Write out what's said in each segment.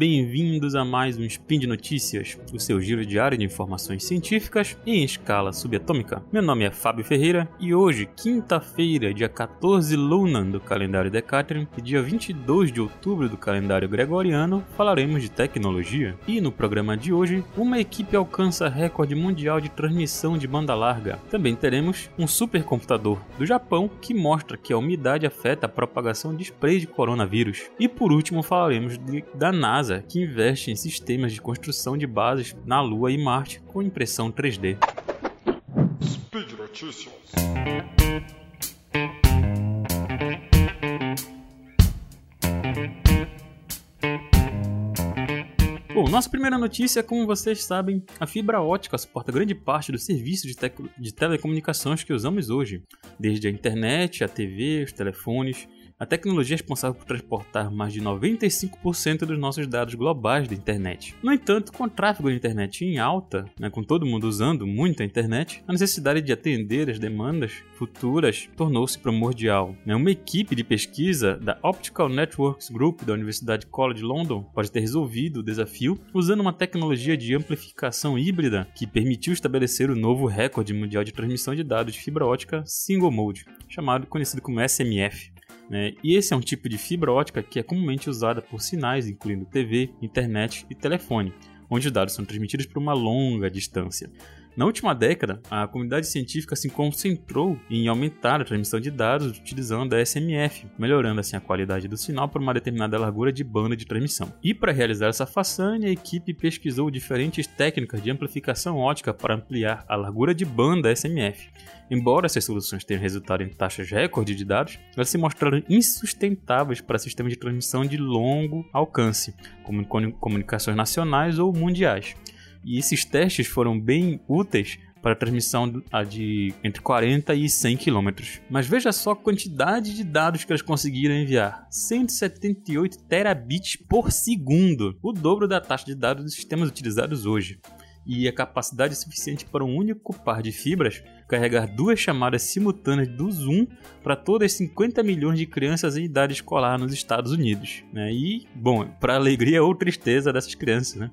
bem-vindos a mais um Spin de Notícias, o seu giro diário de informações científicas em escala subatômica. Meu nome é Fábio Ferreira e hoje, quinta-feira, dia 14 Lunan do calendário Decatrium e dia 22 de outubro do calendário Gregoriano, falaremos de tecnologia. E no programa de hoje, uma equipe alcança recorde mundial de transmissão de banda larga. Também teremos um supercomputador do Japão que mostra que a umidade afeta a propagação de spray de coronavírus. E por último, falaremos de, da da NASA, que investe em sistemas de construção de bases na Lua e Marte com impressão 3D. Speed Notícias. Bom, nossa primeira notícia, como vocês sabem, a fibra ótica suporta grande parte dos serviços de, de telecomunicações que usamos hoje, desde a internet, a TV, os telefones a tecnologia é responsável por transportar mais de 95% dos nossos dados globais da internet. No entanto, com o tráfego de internet em alta, né, com todo mundo usando muito a internet, a necessidade de atender as demandas futuras tornou-se primordial. Né. Uma equipe de pesquisa da Optical Networks Group da Universidade College London pode ter resolvido o desafio usando uma tecnologia de amplificação híbrida que permitiu estabelecer o novo recorde mundial de transmissão de dados de fibra ótica single mode, chamado conhecido como SMF. Né? E esse é um tipo de fibra ótica que é comumente usada por sinais, incluindo TV, internet e telefone, onde os dados são transmitidos por uma longa distância. Na última década, a comunidade científica se concentrou em aumentar a transmissão de dados utilizando a SMF, melhorando assim a qualidade do sinal por uma determinada largura de banda de transmissão. E para realizar essa façanha, a equipe pesquisou diferentes técnicas de amplificação ótica para ampliar a largura de banda SMF. Embora essas soluções tenham resultado em taxas recorde de dados, elas se mostraram insustentáveis para sistemas de transmissão de longo alcance, como comunicações nacionais ou mundiais. E esses testes foram bem úteis para transmissão de entre 40 e 100 km. Mas veja só a quantidade de dados que eles conseguiram enviar: 178 terabits por segundo, o dobro da taxa de dados dos sistemas utilizados hoje. E a capacidade suficiente para um único par de fibras carregar duas chamadas simultâneas do Zoom para todas as 50 milhões de crianças em idade escolar nos Estados Unidos. Né? E, bom, para alegria ou tristeza dessas crianças, né?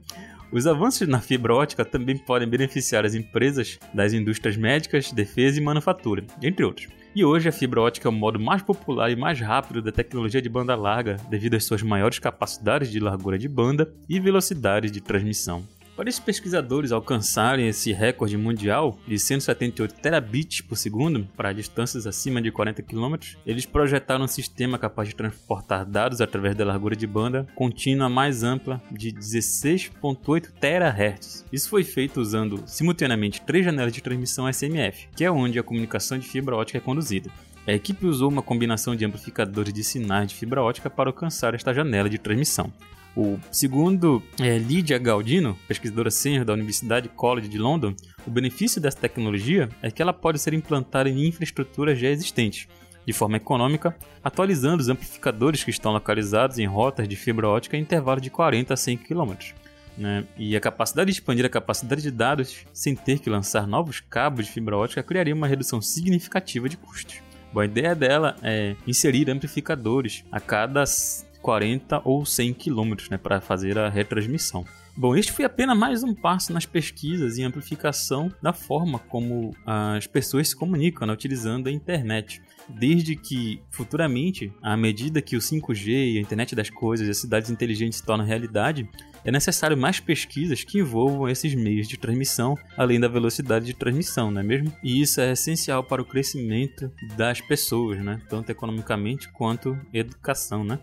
Os avanços na fibra ótica também podem beneficiar as empresas das indústrias médicas, defesa e manufatura, entre outros. E hoje a fibra ótica é o modo mais popular e mais rápido da tecnologia de banda larga devido às suas maiores capacidades de largura de banda e velocidade de transmissão. Para esses pesquisadores alcançarem esse recorde mundial de 178 terabits por segundo para distâncias acima de 40 km, eles projetaram um sistema capaz de transportar dados através da largura de banda contínua mais ampla de 16.8 THz. Isso foi feito usando simultaneamente três janelas de transmissão SMF, que é onde a comunicação de fibra ótica é conduzida. A equipe usou uma combinação de amplificadores de sinais de fibra ótica para alcançar esta janela de transmissão. O segundo é, Lydia Galdino, pesquisadora sênior da Universidade College de London, o benefício dessa tecnologia é que ela pode ser implantada em infraestruturas já existentes, de forma econômica, atualizando os amplificadores que estão localizados em rotas de fibra ótica em intervalo de 40 a 100 km. Né? E a capacidade de expandir a capacidade de dados sem ter que lançar novos cabos de fibra ótica criaria uma redução significativa de custos. Bom, a ideia dela é inserir amplificadores a cada 40 ou 100 km né, para fazer a retransmissão. Bom, este foi apenas mais um passo nas pesquisas e amplificação da forma como as pessoas se comunicam né, utilizando a internet. Desde que, futuramente, à medida que o 5G e a internet das coisas e as cidades inteligentes se tornam realidade, é necessário mais pesquisas que envolvam esses meios de transmissão, além da velocidade de transmissão, não é mesmo? E isso é essencial para o crescimento das pessoas, né? tanto economicamente quanto educação. Né?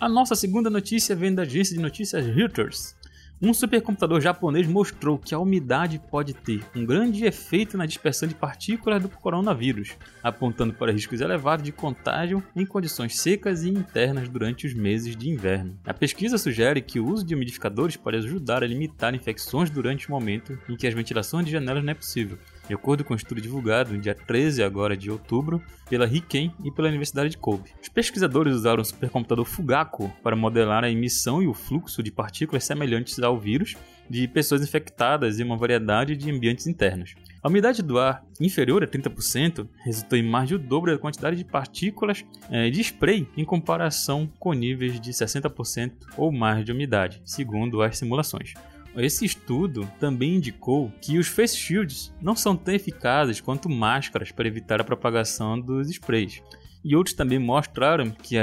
A nossa segunda notícia vem da agência de notícias Reuters. Um supercomputador japonês mostrou que a umidade pode ter um grande efeito na dispersão de partículas do coronavírus, apontando para riscos elevados de contágio em condições secas e internas durante os meses de inverno. A pesquisa sugere que o uso de umidificadores pode ajudar a limitar infecções durante o momento em que as ventilações de janelas não é possível, de acordo com um estudo divulgado no dia 13 agora de outubro pela Riken e pela Universidade de Kobe. Os pesquisadores usaram o supercomputador Fugaku para modelar a emissão e o fluxo de partículas semelhantes ao vírus de pessoas infectadas em uma variedade de ambientes internos. A umidade do ar inferior a 30% resultou em mais de o dobro da quantidade de partículas é, de spray em comparação com níveis de 60% ou mais de umidade, segundo as simulações. Esse estudo também indicou que os face shields não são tão eficazes quanto máscaras para evitar a propagação dos sprays. E outros também mostraram que,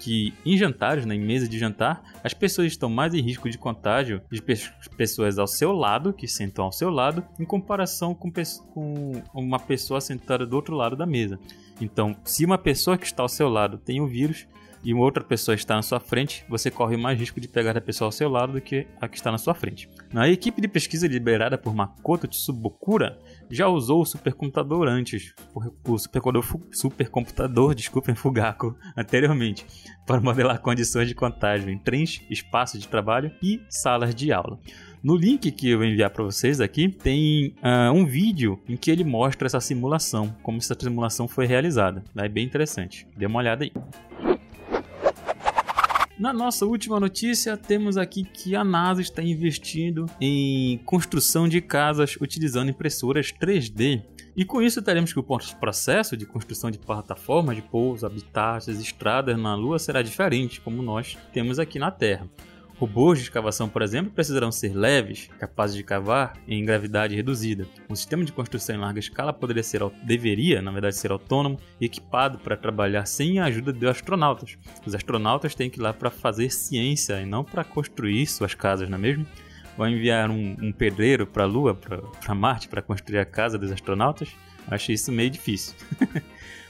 que em jantares, né, em mesa de jantar, as pessoas estão mais em risco de contágio de pe pessoas ao seu lado, que sentam ao seu lado, em comparação com, com uma pessoa sentada do outro lado da mesa. Então, se uma pessoa que está ao seu lado tem o vírus, e uma outra pessoa está na sua frente, você corre mais risco de pegar a pessoa ao seu lado do que a que está na sua frente. A equipe de pesquisa liderada por Makoto Tsubokura já usou o supercomputador antes, o supercomputador, supercomputador desculpem, Fugaku, anteriormente, para modelar condições de contágio em trens, espaços de trabalho e salas de aula. No link que eu vou enviar para vocês aqui, tem uh, um vídeo em que ele mostra essa simulação, como essa simulação foi realizada. É bem interessante. Dê uma olhada aí. Na nossa última notícia, temos aqui que a NASA está investindo em construção de casas utilizando impressoras 3D. E com isso teremos que o processo de construção de plataformas de pouso, habitats, estradas na Lua será diferente, como nós temos aqui na Terra. Robôs de escavação, por exemplo, precisarão ser leves, capazes de cavar em gravidade reduzida. Um sistema de construção em larga escala poderia ser, deveria, na verdade, ser autônomo e equipado para trabalhar sem a ajuda de astronautas. Os astronautas têm que ir lá para fazer ciência e não para construir suas casas, não é mesmo? Vai enviar um, um pedreiro para a Lua, para Marte, para construir a casa dos astronautas? Achei isso meio difícil.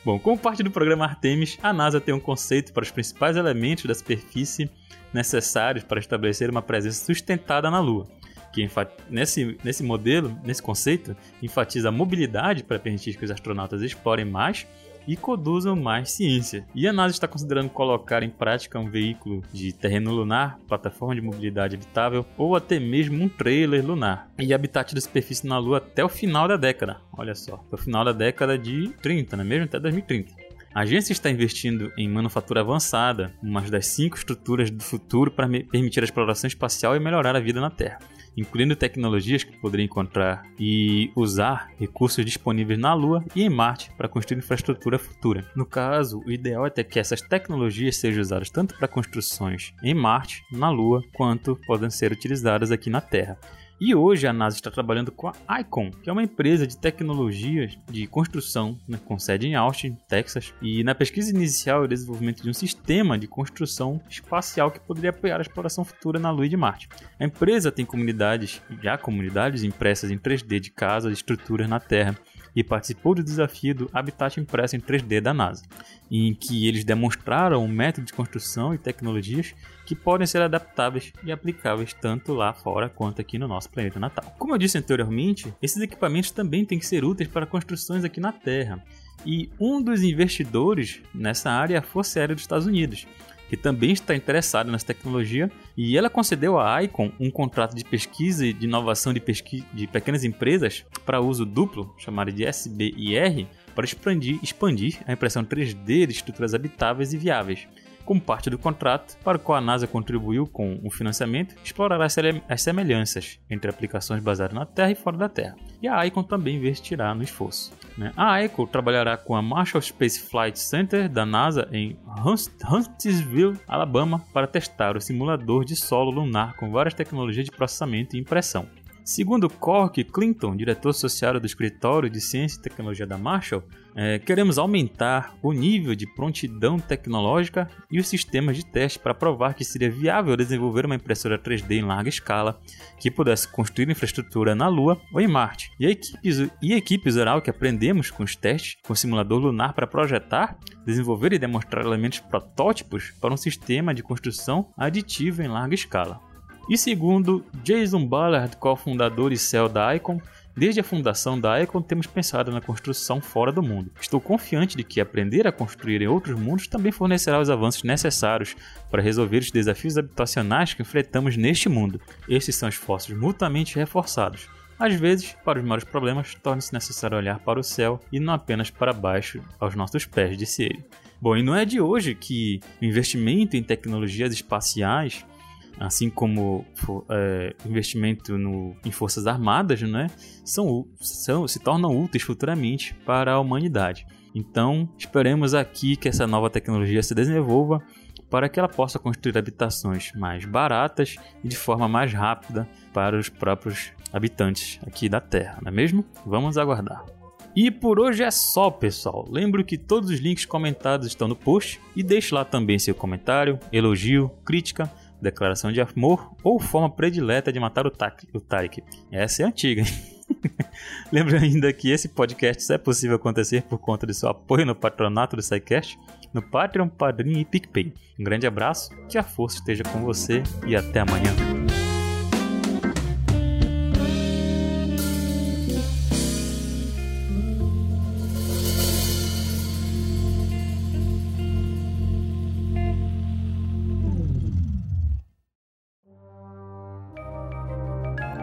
Bom, como parte do programa Artemis, a NASA tem um conceito para os principais elementos da superfície necessários para estabelecer uma presença sustentada na Lua. Que nesse, nesse modelo, nesse conceito, enfatiza a mobilidade para permitir que os astronautas explorem mais e conduzam mais ciência. E a NASA está considerando colocar em prática um veículo de terreno lunar, plataforma de mobilidade habitável ou até mesmo um trailer lunar e habitat da superfície na Lua até o final da década. Olha só, até o final da década de 30, não é mesmo? Até 2030. A agência está investindo em manufatura avançada, uma das cinco estruturas do futuro para permitir a exploração espacial e melhorar a vida na Terra, incluindo tecnologias que poderiam encontrar e usar recursos disponíveis na Lua e em Marte para construir infraestrutura futura. No caso, o ideal é ter que essas tecnologias sejam usadas tanto para construções em Marte, na Lua, quanto podem ser utilizadas aqui na Terra. E hoje a NASA está trabalhando com a Icon, que é uma empresa de tecnologias de construção né, com sede em Austin, Texas, e na pesquisa inicial e desenvolvimento de um sistema de construção espacial que poderia apoiar a exploração futura na Lua de Marte. A empresa tem comunidades, já comunidades impressas em 3D de casas e estruturas na Terra e participou do desafio do Habitat Impresso em 3D da NASA, em que eles demonstraram um método de construção e tecnologias que podem ser adaptáveis e aplicáveis tanto lá fora quanto aqui no nosso planeta natal. Como eu disse anteriormente, esses equipamentos também têm que ser úteis para construções aqui na Terra. E um dos investidores nessa área é a Força Aérea dos Estados Unidos, que também está interessada nessa tecnologia, e ela concedeu à Icon um contrato de pesquisa e de inovação de, pesqui de pequenas empresas para uso duplo, chamado de SBIR, para expandir, expandir a impressão 3D de estruturas habitáveis e viáveis. Como parte do contrato, para o qual a NASA contribuiu com o financiamento, explorará as semelhanças entre aplicações baseadas na Terra e fora da Terra. E a ICON também investirá no esforço. Né? A ICON trabalhará com a Marshall Space Flight Center da NASA em Huntsville, Alabama, para testar o simulador de solo lunar com várias tecnologias de processamento e impressão. Segundo Cork Clinton, diretor associado do Escritório de Ciência e Tecnologia da Marshall, é, queremos aumentar o nível de prontidão tecnológica e os sistemas de teste para provar que seria viável desenvolver uma impressora 3D em larga escala que pudesse construir infraestrutura na Lua ou em Marte. E a equipe, e a equipe usará o que aprendemos com os testes com o simulador lunar para projetar, desenvolver e demonstrar elementos protótipos para um sistema de construção aditiva em larga escala. E segundo Jason Ballard, cofundador e CEO da Icon, desde a fundação da Icon temos pensado na construção fora do mundo. Estou confiante de que aprender a construir em outros mundos também fornecerá os avanços necessários para resolver os desafios habitacionais que enfrentamos neste mundo. Estes são esforços mutuamente reforçados. Às vezes, para os maiores problemas, torna-se necessário olhar para o céu e não apenas para baixo, aos nossos pés, disse ele. Bom, e não é de hoje que o investimento em tecnologias espaciais assim como é, investimento no, em forças armadas, né, são, são, se tornam úteis futuramente para a humanidade. Então, esperemos aqui que essa nova tecnologia se desenvolva para que ela possa construir habitações mais baratas e de forma mais rápida para os próprios habitantes aqui da Terra, não é mesmo? Vamos aguardar. E por hoje é só, pessoal. Lembro que todos os links comentados estão no post e deixe lá também seu comentário, elogio, crítica, declaração de amor ou forma predileta de matar o, Tarek. Essa é antiga, hein? Lembro ainda que esse podcast só é possível acontecer por conta de seu apoio no patronato do SciCast, no Patreon, Padrim e PicPay. Um grande abraço, que a força esteja com você e até amanhã.